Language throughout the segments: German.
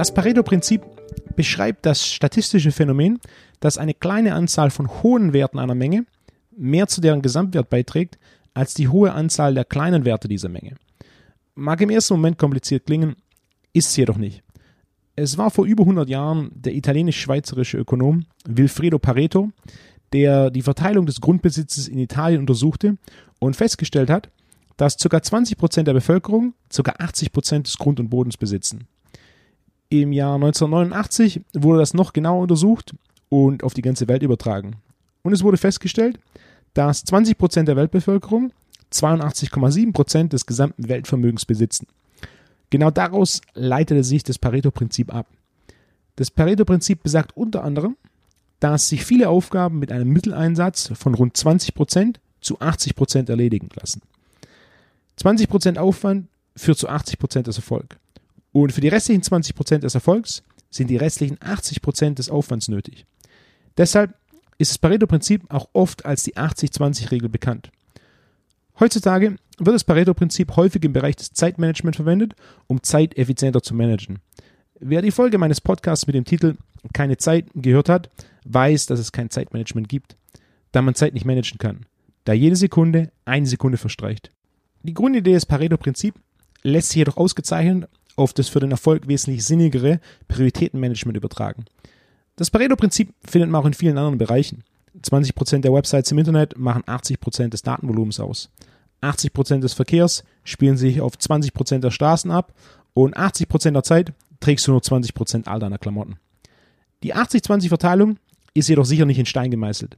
Das Pareto-Prinzip beschreibt das statistische Phänomen, dass eine kleine Anzahl von hohen Werten einer Menge mehr zu deren Gesamtwert beiträgt, als die hohe Anzahl der kleinen Werte dieser Menge. Mag im ersten Moment kompliziert klingen, ist es jedoch nicht. Es war vor über 100 Jahren der italienisch-schweizerische Ökonom Wilfredo Pareto, der die Verteilung des Grundbesitzes in Italien untersuchte und festgestellt hat, dass ca. 20% der Bevölkerung ca. 80% des Grund und Bodens besitzen. Im Jahr 1989 wurde das noch genauer untersucht und auf die ganze Welt übertragen. Und es wurde festgestellt, dass 20% der Weltbevölkerung 82,7% des gesamten Weltvermögens besitzen. Genau daraus leitete sich das Pareto-Prinzip ab. Das Pareto-Prinzip besagt unter anderem, dass sich viele Aufgaben mit einem Mitteleinsatz von rund 20% zu 80% erledigen lassen. 20% Aufwand führt zu 80% des Erfolgs. Und für die restlichen 20% des Erfolgs sind die restlichen 80% des Aufwands nötig. Deshalb ist das Pareto-Prinzip auch oft als die 80-20-Regel bekannt. Heutzutage wird das Pareto-Prinzip häufig im Bereich des Zeitmanagements verwendet, um Zeit effizienter zu managen. Wer die Folge meines Podcasts mit dem Titel Keine Zeit gehört hat, weiß, dass es kein Zeitmanagement gibt, da man Zeit nicht managen kann, da jede Sekunde eine Sekunde verstreicht. Die Grundidee des Pareto-Prinzips lässt sich jedoch ausgezeichnet auf das für den Erfolg wesentlich sinnigere Prioritätenmanagement übertragen. Das Pareto-Prinzip findet man auch in vielen anderen Bereichen. 20% der Websites im Internet machen 80% des Datenvolumens aus. 80% des Verkehrs spielen sich auf 20% der Straßen ab und 80% der Zeit trägst du nur 20% all deiner Klamotten. Die 80-20-Verteilung ist jedoch sicher nicht in Stein gemeißelt.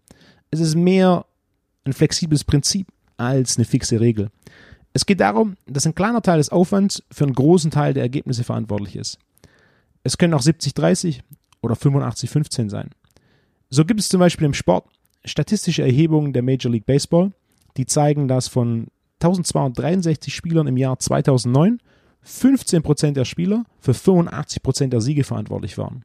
Es ist mehr ein flexibles Prinzip als eine fixe Regel. Es geht darum, dass ein kleiner Teil des Aufwands für einen großen Teil der Ergebnisse verantwortlich ist. Es können auch 70-30 oder 85-15 sein. So gibt es zum Beispiel im Sport statistische Erhebungen der Major League Baseball, die zeigen, dass von 1263 Spielern im Jahr 2009 15% der Spieler für 85% der Siege verantwortlich waren.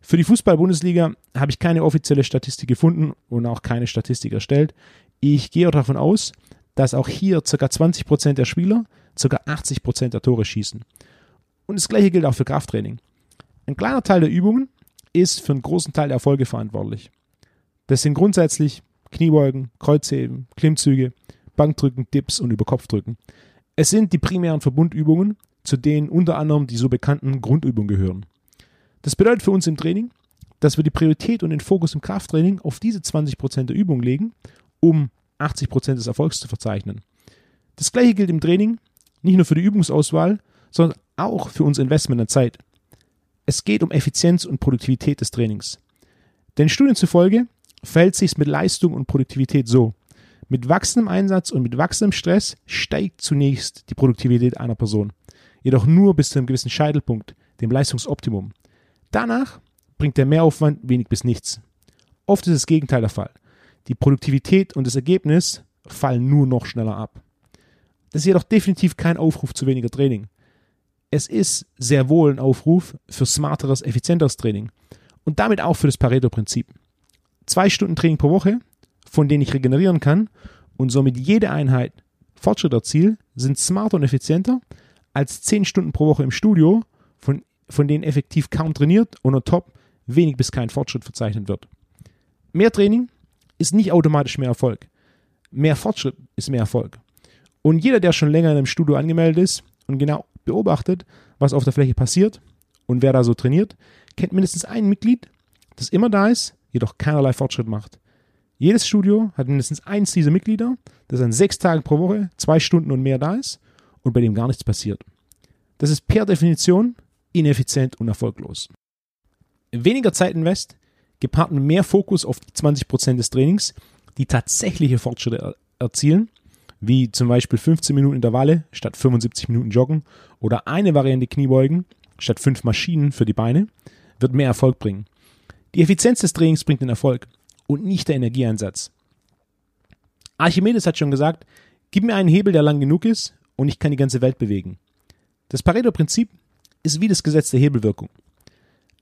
Für die Fußball-Bundesliga habe ich keine offizielle Statistik gefunden und auch keine Statistik erstellt. Ich gehe davon aus, dass auch hier ca. 20% der Spieler ca. 80% der Tore schießen. Und das gleiche gilt auch für Krafttraining. Ein kleiner Teil der Übungen ist für einen großen Teil der Erfolge verantwortlich. Das sind grundsätzlich Kniebeugen, Kreuzheben, Klimmzüge, Bankdrücken, Dips und Überkopfdrücken. Es sind die primären Verbundübungen, zu denen unter anderem die so bekannten Grundübungen gehören. Das bedeutet für uns im Training, dass wir die Priorität und den Fokus im Krafttraining auf diese 20% der Übung legen, um 80% des Erfolgs zu verzeichnen. Das gleiche gilt im Training, nicht nur für die Übungsauswahl, sondern auch für unser Investment an Zeit. Es geht um Effizienz und Produktivität des Trainings. Denn Studien zufolge verhält sich mit Leistung und Produktivität so. Mit wachsendem Einsatz und mit wachsendem Stress steigt zunächst die Produktivität einer Person. Jedoch nur bis zu einem gewissen Scheitelpunkt, dem Leistungsoptimum. Danach bringt der Mehraufwand wenig bis nichts. Oft ist das Gegenteil der Fall. Die Produktivität und das Ergebnis fallen nur noch schneller ab. Das ist jedoch definitiv kein Aufruf zu weniger Training. Es ist sehr wohl ein Aufruf für smarteres, effizienteres Training und damit auch für das Pareto-Prinzip. Zwei Stunden Training pro Woche, von denen ich regenerieren kann und somit jede Einheit Fortschritt erziele, sind smarter und effizienter als zehn Stunden pro Woche im Studio, von, von denen effektiv kaum trainiert und on top wenig bis kein Fortschritt verzeichnet wird. Mehr Training ist nicht automatisch mehr Erfolg. Mehr Fortschritt ist mehr Erfolg. Und jeder, der schon länger in einem Studio angemeldet ist und genau beobachtet, was auf der Fläche passiert und wer da so trainiert, kennt mindestens ein Mitglied, das immer da ist, jedoch keinerlei Fortschritt macht. Jedes Studio hat mindestens eins dieser Mitglieder, das an sechs Tagen pro Woche, zwei Stunden und mehr da ist und bei dem gar nichts passiert. Das ist per Definition ineffizient und erfolglos. Weniger Zeit invest gepaart mit mehr Fokus auf die 20% des Trainings, die tatsächliche Fortschritte er erzielen, wie zum Beispiel 15 Minuten Intervalle statt 75 Minuten Joggen oder eine Variante Kniebeugen statt fünf Maschinen für die Beine, wird mehr Erfolg bringen. Die Effizienz des Trainings bringt den Erfolg und nicht der Energieeinsatz. Archimedes hat schon gesagt, gib mir einen Hebel, der lang genug ist und ich kann die ganze Welt bewegen. Das Pareto-Prinzip ist wie das Gesetz der Hebelwirkung.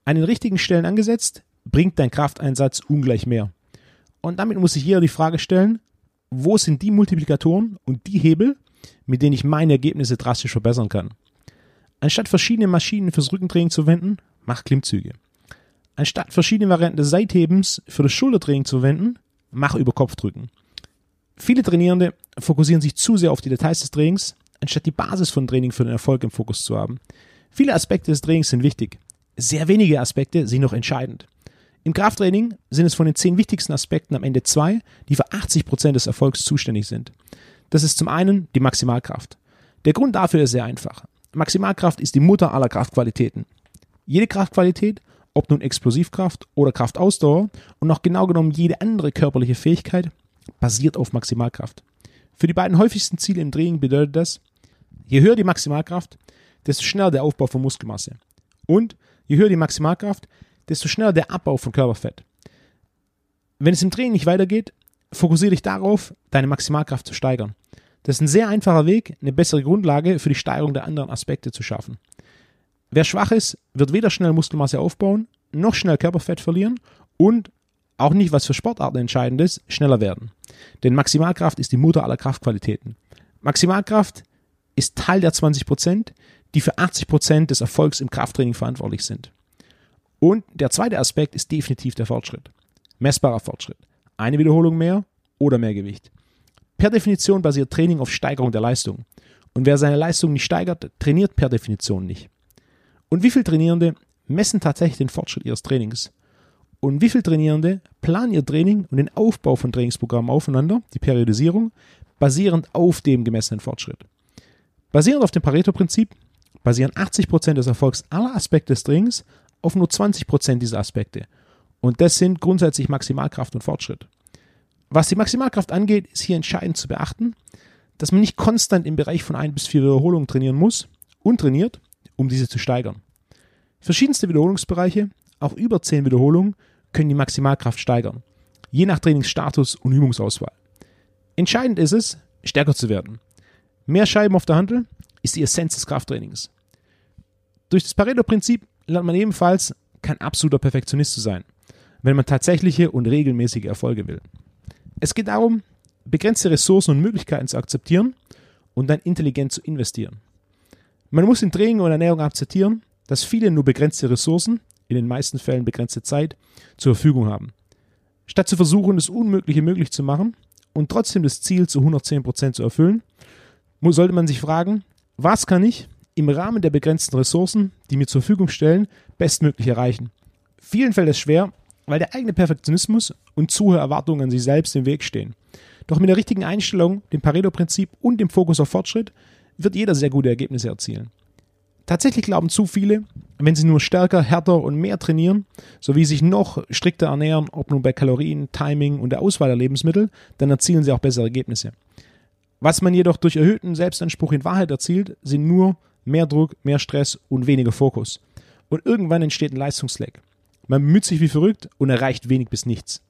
An den richtigen Stellen angesetzt, bringt dein Krafteinsatz ungleich mehr. Und damit muss sich jeder die Frage stellen, wo sind die Multiplikatoren und die Hebel, mit denen ich meine Ergebnisse drastisch verbessern kann. Anstatt verschiedene Maschinen fürs Rückentraining zu verwenden, mach Klimmzüge. Anstatt verschiedene Varianten des Seithebens für das Schultertraining zu verwenden, mach über Kopfdrücken. Viele Trainierende fokussieren sich zu sehr auf die Details des Trainings, anstatt die Basis von Training für den Erfolg im Fokus zu haben. Viele Aspekte des Trainings sind wichtig. Sehr wenige Aspekte sind noch entscheidend. Im Krafttraining sind es von den zehn wichtigsten Aspekten am Ende zwei, die für 80 Prozent des Erfolgs zuständig sind. Das ist zum einen die Maximalkraft. Der Grund dafür ist sehr einfach. Maximalkraft ist die Mutter aller Kraftqualitäten. Jede Kraftqualität, ob nun Explosivkraft oder Kraftausdauer und auch genau genommen jede andere körperliche Fähigkeit, basiert auf Maximalkraft. Für die beiden häufigsten Ziele im Training bedeutet das, je höher die Maximalkraft, desto schneller der Aufbau von Muskelmasse. Und je höher die Maximalkraft, desto schneller der Abbau von Körperfett. Wenn es im Training nicht weitergeht, fokussiere dich darauf, deine Maximalkraft zu steigern. Das ist ein sehr einfacher Weg, eine bessere Grundlage für die Steigerung der anderen Aspekte zu schaffen. Wer schwach ist, wird weder schnell Muskelmasse aufbauen, noch schnell Körperfett verlieren und auch nicht, was für Sportarten entscheidend ist, schneller werden. Denn Maximalkraft ist die Mutter aller Kraftqualitäten. Maximalkraft ist Teil der 20 Prozent, die für 80 Prozent des Erfolgs im Krafttraining verantwortlich sind. Und der zweite Aspekt ist definitiv der Fortschritt. Messbarer Fortschritt. Eine Wiederholung mehr oder mehr Gewicht. Per Definition basiert Training auf Steigerung der Leistung. Und wer seine Leistung nicht steigert, trainiert per Definition nicht. Und wie viele Trainierende messen tatsächlich den Fortschritt ihres Trainings? Und wie viele Trainierende planen ihr Training und den Aufbau von Trainingsprogrammen aufeinander, die Periodisierung, basierend auf dem gemessenen Fortschritt? Basierend auf dem Pareto-Prinzip basieren 80% des Erfolgs aller Aspekte des Trainings auf nur 20% dieser Aspekte. Und das sind grundsätzlich Maximalkraft und Fortschritt. Was die Maximalkraft angeht, ist hier entscheidend zu beachten, dass man nicht konstant im Bereich von ein bis vier Wiederholungen trainieren muss und trainiert, um diese zu steigern. Verschiedenste Wiederholungsbereiche, auch über 10 Wiederholungen, können die Maximalkraft steigern, je nach Trainingsstatus und Übungsauswahl. Entscheidend ist es, stärker zu werden. Mehr Scheiben auf der Handel ist die Essenz des Krafttrainings. Durch das Pareto-Prinzip lernt man ebenfalls, kein absoluter Perfektionist zu sein, wenn man tatsächliche und regelmäßige Erfolge will. Es geht darum, begrenzte Ressourcen und Möglichkeiten zu akzeptieren und dann intelligent zu investieren. Man muss in Training und Ernährung akzeptieren, dass viele nur begrenzte Ressourcen, in den meisten Fällen begrenzte Zeit, zur Verfügung haben. Statt zu versuchen, das Unmögliche möglich zu machen und trotzdem das Ziel zu 110% zu erfüllen, sollte man sich fragen, was kann ich im Rahmen der begrenzten Ressourcen, die mir zur Verfügung stellen, bestmöglich erreichen. Vielen fällt es schwer, weil der eigene Perfektionismus und zu hohe Erwartungen an sich selbst im Weg stehen. Doch mit der richtigen Einstellung, dem Pareto-Prinzip und dem Fokus auf Fortschritt wird jeder sehr gute Ergebnisse erzielen. Tatsächlich glauben zu viele, wenn sie nur stärker, härter und mehr trainieren, sowie sich noch strikter ernähren, ob nun bei Kalorien, Timing und der Auswahl der Lebensmittel, dann erzielen sie auch bessere Ergebnisse. Was man jedoch durch erhöhten Selbstanspruch in Wahrheit erzielt, sind nur mehr Druck, mehr Stress und weniger Fokus. Und irgendwann entsteht ein Leistungsleck. Man bemüht sich wie verrückt und erreicht wenig bis nichts.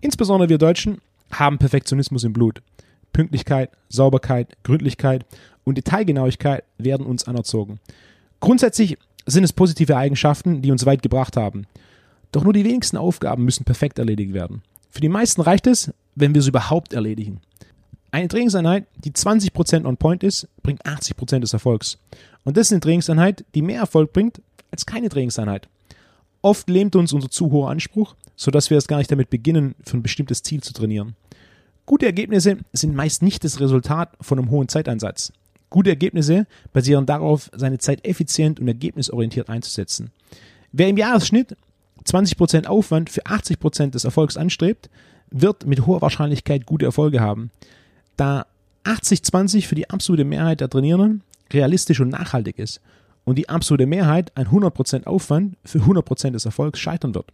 Insbesondere wir Deutschen haben Perfektionismus im Blut. Pünktlichkeit, Sauberkeit, Gründlichkeit und Detailgenauigkeit werden uns anerzogen. Grundsätzlich sind es positive Eigenschaften, die uns weit gebracht haben. Doch nur die wenigsten Aufgaben müssen perfekt erledigt werden. Für die meisten reicht es, wenn wir sie überhaupt erledigen. Eine Trainingseinheit, die 20% on point ist, bringt 80% des Erfolgs. Und das ist eine Trainingseinheit, die mehr Erfolg bringt als keine Trainingseinheit. Oft lähmt uns unser zu hoher Anspruch, sodass wir erst gar nicht damit beginnen, für ein bestimmtes Ziel zu trainieren. Gute Ergebnisse sind meist nicht das Resultat von einem hohen Zeiteinsatz. Gute Ergebnisse basieren darauf, seine Zeit effizient und ergebnisorientiert einzusetzen. Wer im Jahresschnitt 20% Aufwand für 80% des Erfolgs anstrebt, wird mit hoher Wahrscheinlichkeit gute Erfolge haben da 80-20 für die absolute Mehrheit der Trainierenden realistisch und nachhaltig ist und die absolute Mehrheit ein 100% Aufwand für 100% des Erfolgs scheitern wird.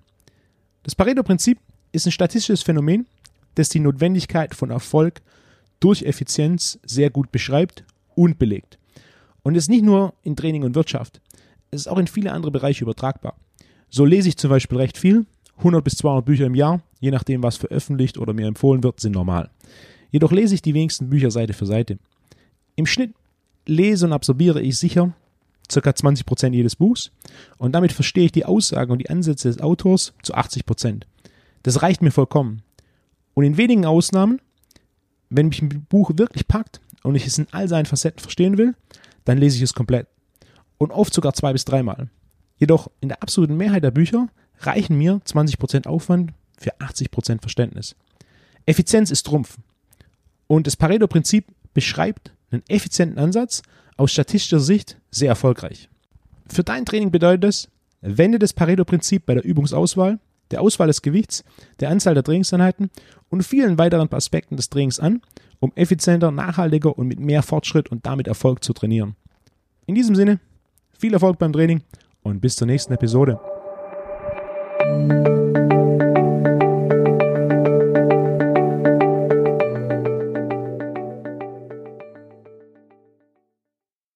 Das Pareto-Prinzip ist ein statistisches Phänomen, das die Notwendigkeit von Erfolg durch Effizienz sehr gut beschreibt und belegt. Und ist nicht nur in Training und Wirtschaft, es ist auch in viele andere Bereiche übertragbar. So lese ich zum Beispiel recht viel, 100 bis 200 Bücher im Jahr, je nachdem, was veröffentlicht oder mir empfohlen wird, sind normal. Jedoch lese ich die wenigsten Bücher Seite für Seite. Im Schnitt lese und absorbiere ich sicher ca. 20% jedes Buchs und damit verstehe ich die Aussagen und die Ansätze des Autors zu 80%. Das reicht mir vollkommen. Und in wenigen Ausnahmen, wenn mich ein Buch wirklich packt und ich es in all seinen Facetten verstehen will, dann lese ich es komplett. und oft sogar zwei bis dreimal. Jedoch in der absoluten Mehrheit der Bücher reichen mir 20% Aufwand für 80% Verständnis. Effizienz ist Trumpf. Und das Pareto-Prinzip beschreibt einen effizienten Ansatz aus statistischer Sicht sehr erfolgreich. Für dein Training bedeutet es, wende das Pareto-Prinzip bei der Übungsauswahl, der Auswahl des Gewichts, der Anzahl der Trainingseinheiten und vielen weiteren Aspekten des Trainings an, um effizienter, nachhaltiger und mit mehr Fortschritt und damit Erfolg zu trainieren. In diesem Sinne, viel Erfolg beim Training und bis zur nächsten Episode.